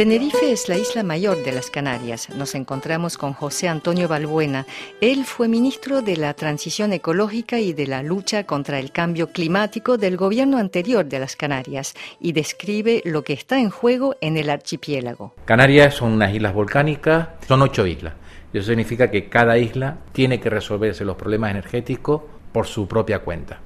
Tenerife es la isla mayor de las Canarias. Nos encontramos con José Antonio Balbuena. Él fue ministro de la Transición Ecológica y de la lucha contra el cambio climático del gobierno anterior de las Canarias y describe lo que está en juego en el archipiélago. Canarias son unas islas volcánicas, son ocho islas. Eso significa que cada isla tiene que resolverse los problemas energéticos por su propia cuenta.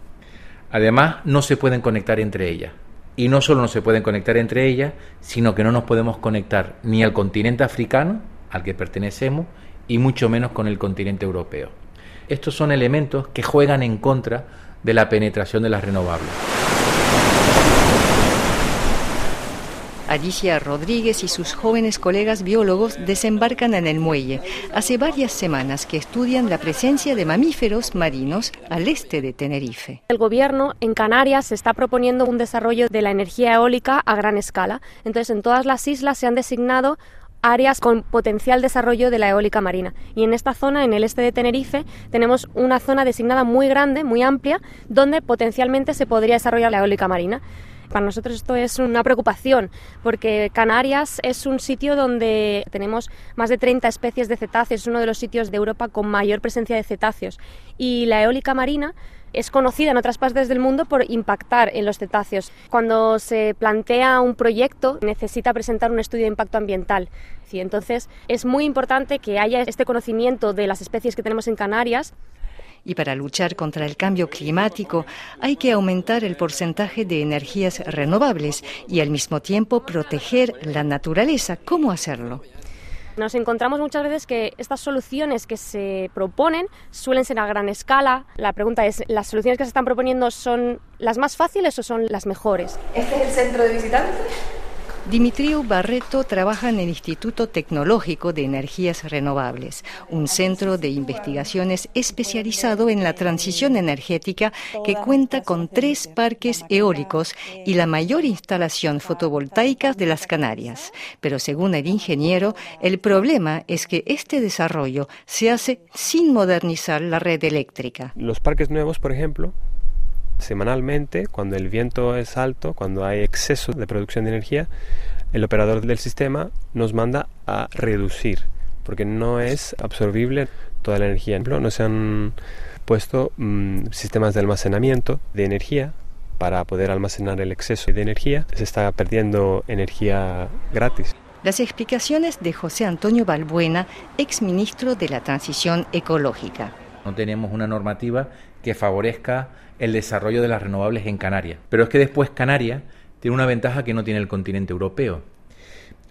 Además, no se pueden conectar entre ellas y no solo no se pueden conectar entre ellas, sino que no nos podemos conectar ni al continente africano, al que pertenecemos, y mucho menos con el continente europeo. Estos son elementos que juegan en contra de la penetración de las renovables. Alicia Rodríguez y sus jóvenes colegas biólogos desembarcan en el muelle. Hace varias semanas que estudian la presencia de mamíferos marinos al este de Tenerife. El gobierno en Canarias está proponiendo un desarrollo de la energía eólica a gran escala. Entonces, en todas las islas se han designado áreas con potencial desarrollo de la eólica marina. Y en esta zona, en el este de Tenerife, tenemos una zona designada muy grande, muy amplia, donde potencialmente se podría desarrollar la eólica marina. Para nosotros esto es una preocupación porque Canarias es un sitio donde tenemos más de 30 especies de cetáceos, es uno de los sitios de Europa con mayor presencia de cetáceos y la eólica marina es conocida en otras partes del mundo por impactar en los cetáceos. Cuando se plantea un proyecto necesita presentar un estudio de impacto ambiental. Y entonces es muy importante que haya este conocimiento de las especies que tenemos en Canarias y para luchar contra el cambio climático hay que aumentar el porcentaje de energías renovables y al mismo tiempo proteger la naturaleza. ¿Cómo hacerlo? Nos encontramos muchas veces que estas soluciones que se proponen suelen ser a gran escala. La pregunta es, ¿las soluciones que se están proponiendo son las más fáciles o son las mejores? ¿Este es el centro de visitantes? Dimitriu Barreto trabaja en el Instituto Tecnológico de Energías Renovables, un centro de investigaciones especializado en la transición energética que cuenta con tres parques eólicos y la mayor instalación fotovoltaica de las Canarias. Pero según el ingeniero, el problema es que este desarrollo se hace sin modernizar la red eléctrica. Los parques nuevos, por ejemplo, semanalmente, cuando el viento es alto, cuando hay exceso de producción de energía, el operador del sistema nos manda a reducir, porque no es absorbible toda la energía. No se han puesto mm, sistemas de almacenamiento de energía para poder almacenar el exceso de energía. Se está perdiendo energía gratis. Las explicaciones de José Antonio Balbuena, exministro de la Transición Ecológica. No tenemos una normativa que favorezca el desarrollo de las renovables en Canarias. Pero es que después Canarias tiene una ventaja que no tiene el continente europeo.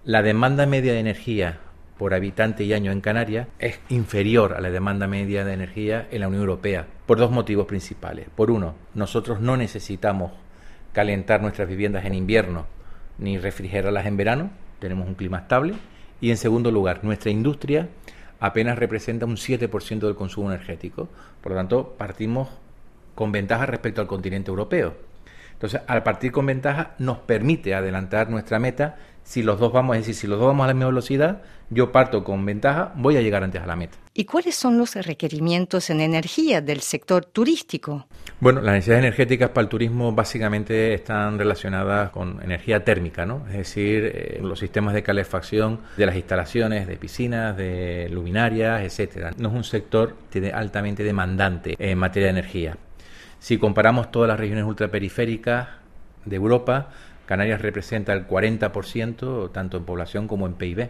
La demanda media de energía por habitante y año en Canarias es inferior a la demanda media de energía en la Unión Europea, por dos motivos principales. Por uno, nosotros no necesitamos calentar nuestras viviendas en invierno ni refrigerarlas en verano, tenemos un clima estable. Y en segundo lugar, nuestra industria apenas representa un 7% del consumo energético. Por lo tanto, partimos con ventaja respecto al continente europeo. Entonces, al partir con ventaja, nos permite adelantar nuestra meta. Si los dos vamos, a decir, si los dos vamos a la misma velocidad, yo parto con ventaja, voy a llegar antes a la meta. ¿Y cuáles son los requerimientos en energía del sector turístico? Bueno, las necesidades energéticas para el turismo básicamente están relacionadas con energía térmica, ¿no? Es decir, eh, los sistemas de calefacción de las instalaciones, de piscinas, de luminarias, etcétera. No es un sector altamente demandante en materia de energía. Si comparamos todas las regiones ultraperiféricas de Europa, Canarias representa el 40%, tanto en población como en PIB.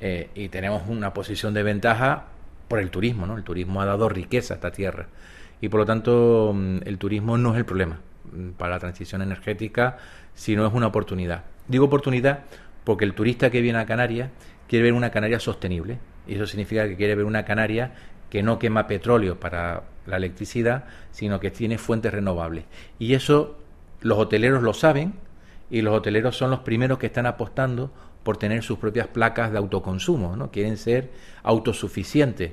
Eh, y tenemos una posición de ventaja por el turismo, ¿no? El turismo ha dado riqueza a esta tierra. Y por lo tanto, mm, el turismo no es el problema mm, para la transición energética, sino es una oportunidad. Digo oportunidad porque el turista que viene a Canarias quiere ver una Canaria sostenible. Y eso significa que quiere ver una Canaria que no quema petróleo para la electricidad, sino que tiene fuentes renovables. Y eso los hoteleros lo saben y los hoteleros son los primeros que están apostando por tener sus propias placas de autoconsumo, ¿no? Quieren ser autosuficientes.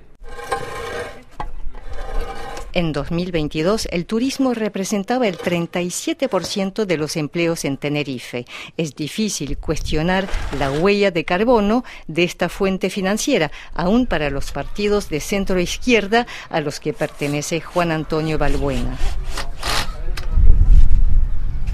En 2022, el turismo representaba el 37% de los empleos en Tenerife. Es difícil cuestionar la huella de carbono de esta fuente financiera, aún para los partidos de centro izquierda a los que pertenece Juan Antonio Balbuena.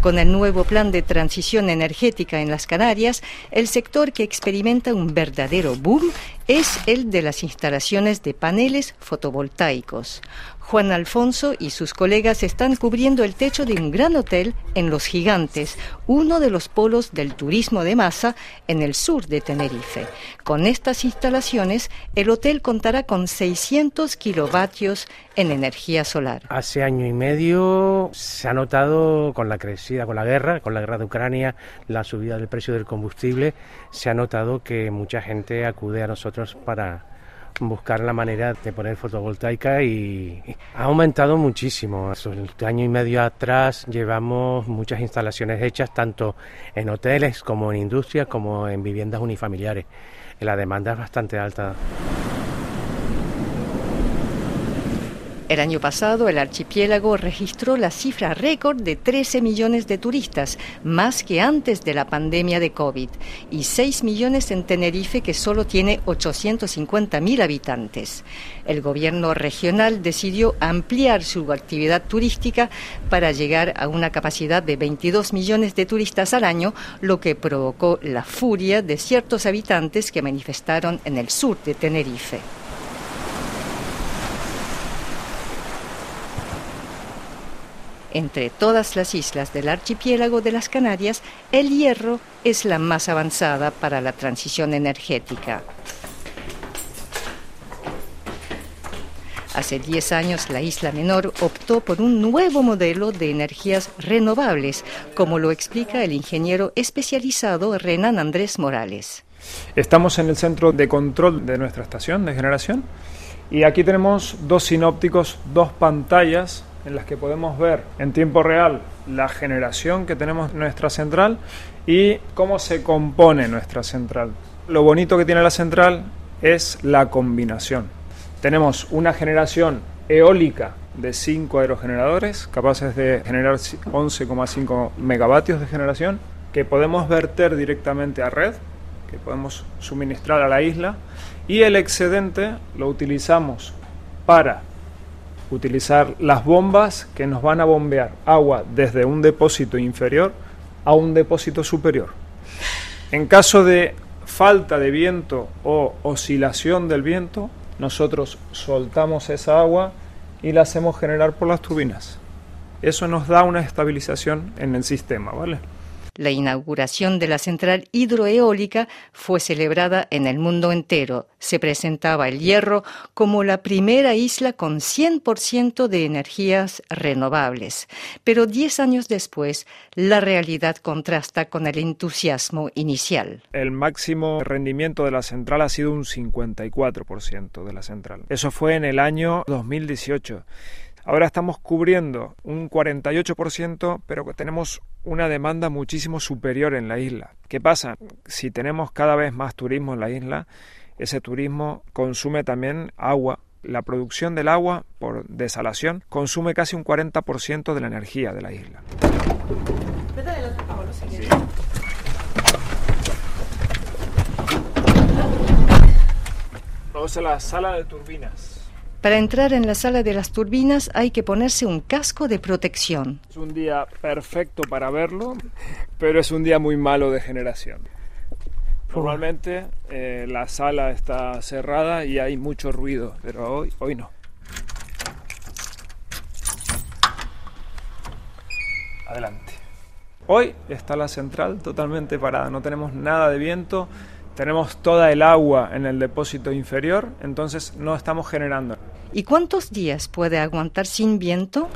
Con el nuevo plan de transición energética en las Canarias, el sector que experimenta un verdadero boom es el de las instalaciones de paneles fotovoltaicos. Juan Alfonso y sus colegas están cubriendo el techo de un gran hotel en Los Gigantes, uno de los polos del turismo de masa en el sur de Tenerife. Con estas instalaciones, el hotel contará con 600 kilovatios en energía solar. Hace año y medio se ha notado con la crecida, con la guerra, con la guerra de Ucrania, la subida del precio del combustible, se ha notado que mucha gente acude a nosotros para buscar la manera de poner fotovoltaica y ha aumentado muchísimo. Un año y medio atrás llevamos muchas instalaciones hechas tanto en hoteles como en industrias como en viviendas unifamiliares. La demanda es bastante alta. El año pasado el archipiélago registró la cifra récord de 13 millones de turistas, más que antes de la pandemia de COVID, y 6 millones en Tenerife que solo tiene 850 mil habitantes. El gobierno regional decidió ampliar su actividad turística para llegar a una capacidad de 22 millones de turistas al año, lo que provocó la furia de ciertos habitantes que manifestaron en el sur de Tenerife. Entre todas las islas del archipiélago de las Canarias, el hierro es la más avanzada para la transición energética. Hace 10 años la isla menor optó por un nuevo modelo de energías renovables, como lo explica el ingeniero especializado Renan Andrés Morales. Estamos en el centro de control de nuestra estación de generación y aquí tenemos dos sinópticos, dos pantallas en las que podemos ver en tiempo real la generación que tenemos en nuestra central y cómo se compone nuestra central. Lo bonito que tiene la central es la combinación. Tenemos una generación eólica de 5 aerogeneradores capaces de generar 11,5 megavatios de generación que podemos verter directamente a red, que podemos suministrar a la isla y el excedente lo utilizamos para utilizar las bombas que nos van a bombear agua desde un depósito inferior a un depósito superior. En caso de falta de viento o oscilación del viento, nosotros soltamos esa agua y la hacemos generar por las turbinas. Eso nos da una estabilización en el sistema, ¿vale? La inauguración de la central hidroeólica fue celebrada en el mundo entero. Se presentaba el Hierro como la primera isla con 100% de energías renovables. Pero diez años después, la realidad contrasta con el entusiasmo inicial. El máximo rendimiento de la central ha sido un 54% de la central. Eso fue en el año 2018. Ahora estamos cubriendo un 48%, pero tenemos una demanda muchísimo superior en la isla. ¿Qué pasa? Si tenemos cada vez más turismo en la isla, ese turismo consume también agua. La producción del agua por desalación consume casi un 40% de la energía de la isla. Vamos a la sala de turbinas. Para entrar en la sala de las turbinas hay que ponerse un casco de protección. Es un día perfecto para verlo, pero es un día muy malo de generación. Normalmente eh, la sala está cerrada y hay mucho ruido, pero hoy, hoy no. Adelante. Hoy está la central totalmente parada, no tenemos nada de viento, tenemos toda el agua en el depósito inferior, entonces no estamos generando. ¿Y cuántos días puede aguantar sin viento?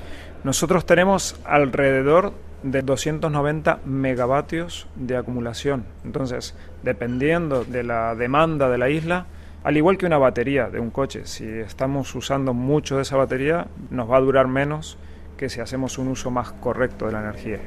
Nosotros tenemos alrededor de 290 megavatios de acumulación. Entonces, dependiendo de la demanda de la isla, al igual que una batería de un coche, si estamos usando mucho de esa batería, nos va a durar menos que si hacemos un uso más correcto de la energía.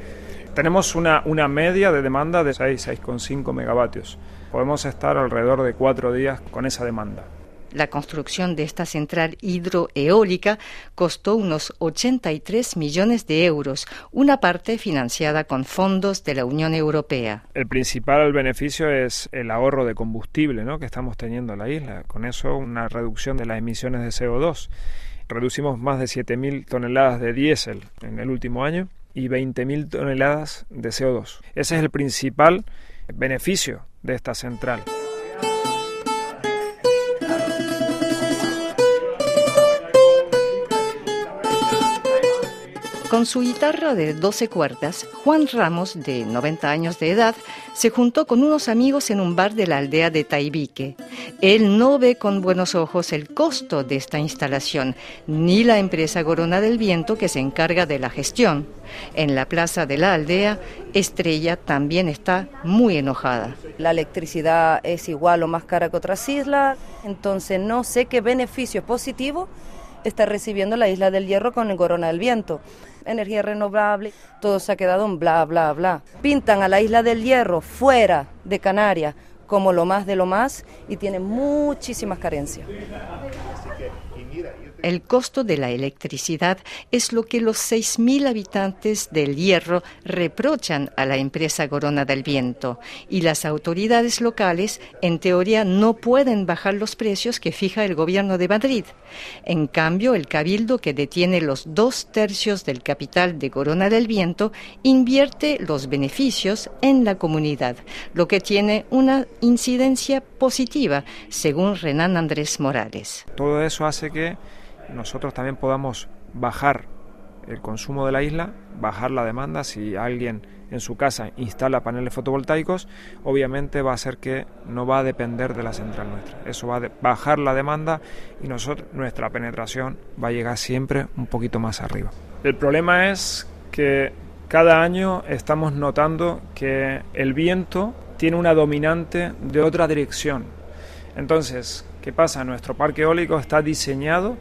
Tenemos una, una media de demanda de 6, 6,5 megavatios podemos estar alrededor de cuatro días con esa demanda. La construcción de esta central hidroeólica costó unos 83 millones de euros, una parte financiada con fondos de la Unión Europea. El principal beneficio es el ahorro de combustible ¿no? que estamos teniendo en la isla. Con eso, una reducción de las emisiones de CO2. Reducimos más de 7.000 toneladas de diésel en el último año y 20.000 toneladas de CO2. Ese es el principal beneficio de esta central. Con su guitarra de 12 cuerdas, Juan Ramos, de 90 años de edad, se juntó con unos amigos en un bar de la aldea de Taibique. Él no ve con buenos ojos el costo de esta instalación, ni la empresa Gorona del Viento que se encarga de la gestión. En la plaza de la aldea, Estrella también está muy enojada. La electricidad es igual o más cara que otras islas, entonces no sé qué beneficio positivo está recibiendo la isla del Hierro con el Gorona del Viento energía renovable, todo se ha quedado en bla, bla, bla. Pintan a la isla del Hierro fuera de Canarias como lo más de lo más y tiene muchísimas carencias. El costo de la electricidad es lo que los 6.000 habitantes del Hierro reprochan a la empresa Corona del Viento y las autoridades locales en teoría no pueden bajar los precios que fija el gobierno de Madrid. En cambio, el cabildo que detiene los dos tercios del capital de Corona del Viento invierte los beneficios en la comunidad, lo que tiene una incidencia positiva, según Renan Andrés Morales. Todo eso que nosotros también podamos bajar el consumo de la isla, bajar la demanda. Si alguien en su casa instala paneles fotovoltaicos, obviamente va a ser que no va a depender de la central nuestra. Eso va a bajar la demanda y nosotros, nuestra penetración va a llegar siempre un poquito más arriba. El problema es que cada año estamos notando que el viento tiene una dominante de otra dirección. Entonces, ¿qué pasa? Nuestro parque eólico está diseñado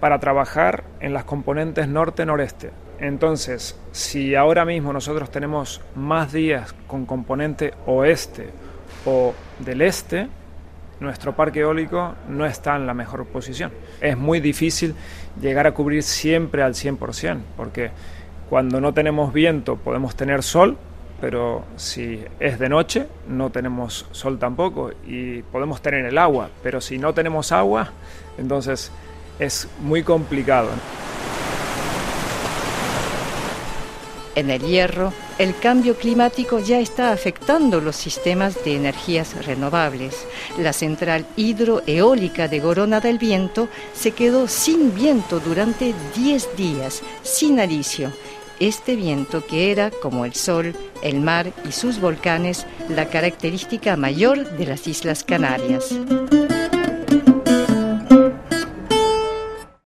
para trabajar en las componentes norte-noreste. Entonces, si ahora mismo nosotros tenemos más días con componente oeste o del este, nuestro parque eólico no está en la mejor posición. Es muy difícil llegar a cubrir siempre al 100%, porque cuando no tenemos viento podemos tener sol, pero si es de noche no tenemos sol tampoco y podemos tener el agua, pero si no tenemos agua, entonces es muy complicado. En el hierro, el cambio climático ya está afectando los sistemas de energías renovables. La central hidroeólica de Gorona del Viento se quedó sin viento durante 10 días, sin alicio. Este viento que era, como el sol, el mar y sus volcanes, la característica mayor de las Islas Canarias.